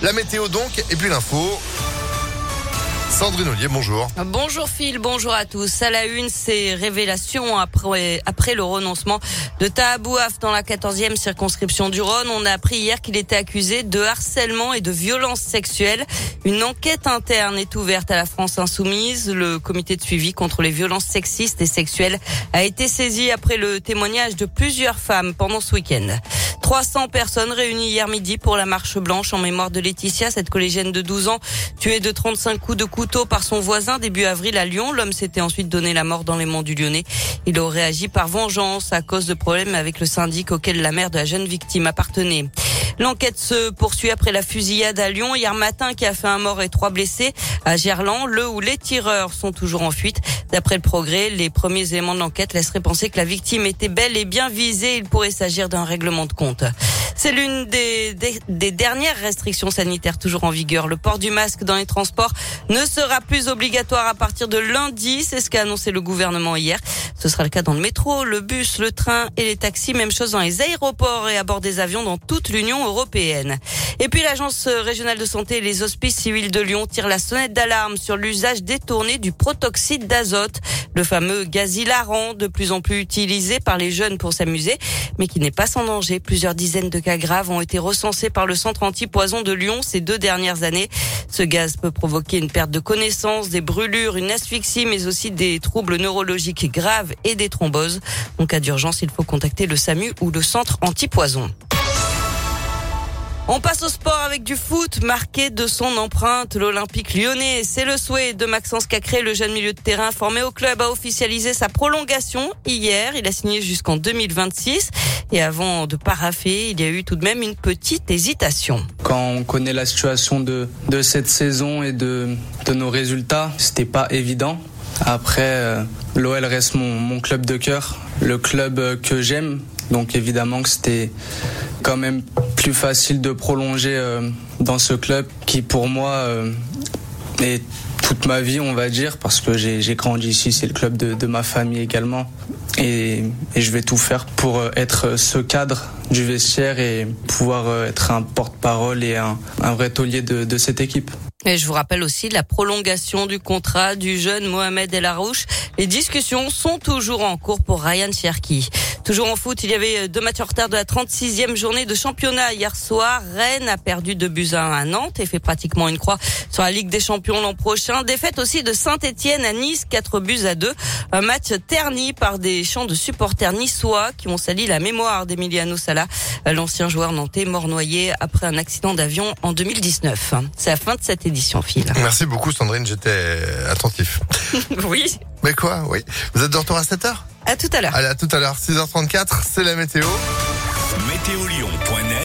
La météo donc, et puis l'info. Sandrine Ollier, bonjour. Bonjour Phil, bonjour à tous. À la une, ces révélations après, le renoncement de Tahabouaf dans la 14e circonscription du Rhône. On a appris hier qu'il était accusé de harcèlement et de violence sexuelle. Une enquête interne est ouverte à la France insoumise. Le comité de suivi contre les violences sexistes et sexuelles a été saisi après le témoignage de plusieurs femmes pendant ce week-end. 300 personnes réunies hier midi pour la marche blanche en mémoire de Laetitia, cette collégienne de 12 ans, tuée de 35 coups de couteau par son voisin début avril à Lyon. L'homme s'était ensuite donné la mort dans les monts du Lyonnais. Il aurait agi par vengeance à cause de problèmes avec le syndic auquel la mère de la jeune victime appartenait. L'enquête se poursuit après la fusillade à Lyon hier matin qui a fait un mort et trois blessés à Gerland, le où les tireurs sont toujours en fuite. D'après le progrès, les premiers éléments de l'enquête laisseraient penser que la victime était belle et bien visée. Il pourrait s'agir d'un règlement de compte. C'est l'une des, des, dernières restrictions sanitaires toujours en vigueur. Le port du masque dans les transports ne sera plus obligatoire à partir de lundi. C'est ce qu'a annoncé le gouvernement hier. Ce sera le cas dans le métro, le bus, le train et les taxis. Même chose dans les aéroports et à bord des avions dans toute l'Union Et puis l'agence régionale de santé et les hospices civils de Lyon tirent la sonnette d'alarme sur l'usage détourné du protoxyde d'azote, le fameux gaz hilarant de plus en plus utilisé par les jeunes pour s'amuser, mais qui n'est pas sans danger. Plusieurs dizaines de cas graves ont été recensés par le centre anti-poison de Lyon ces deux dernières années. Ce gaz peut provoquer une perte de connaissance, des brûlures, une asphyxie, mais aussi des troubles neurologiques graves et des thromboses. En cas d'urgence, il faut contacter le SAMU ou le centre anti-poison. On passe au sport avec du foot marqué de son empreinte. L'Olympique lyonnais, c'est le souhait de Maxence Cacré, le jeune milieu de terrain formé au club, a officialisé sa prolongation hier. Il a signé jusqu'en 2026. Et avant de paraffer, il y a eu tout de même une petite hésitation. Quand on connaît la situation de, de cette saison et de, nos résultats, c'était pas évident. Après, euh, l'OL reste mon, mon club de cœur, le club que j'aime. Donc évidemment que c'était quand même plus facile de prolonger euh, dans ce club qui pour moi euh, est toute ma vie, on va dire, parce que j'ai grandi ici, c'est le club de, de, ma famille également. Et, et, je vais tout faire pour euh, être ce cadre du vestiaire et pouvoir être un porte-parole et un, un, vrai taulier de, de cette équipe. Et je vous rappelle aussi la prolongation du contrat du jeune Mohamed El Arouche. Les discussions sont toujours en cours pour Ryan Cherki. Toujours en foot, il y avait deux matchs en retard de la 36e journée de championnat hier soir. Rennes a perdu 2 buts à 1 à Nantes et fait pratiquement une croix sur la Ligue des Champions l'an prochain. Défaite aussi de Saint-Etienne à Nice, 4 buts à 2. Un match terni par des chants de supporters niçois qui ont sali la mémoire d'Emiliano Sala, l'ancien joueur nantais mort noyé après un accident d'avion en 2019. C'est la fin de cette édition, Phil. Merci beaucoup Sandrine, j'étais attentif. oui. Mais quoi, oui. Vous êtes de retour à 7h À tout à l'heure. Allez, à tout à l'heure. 6h34, c'est la météo. Météolion.net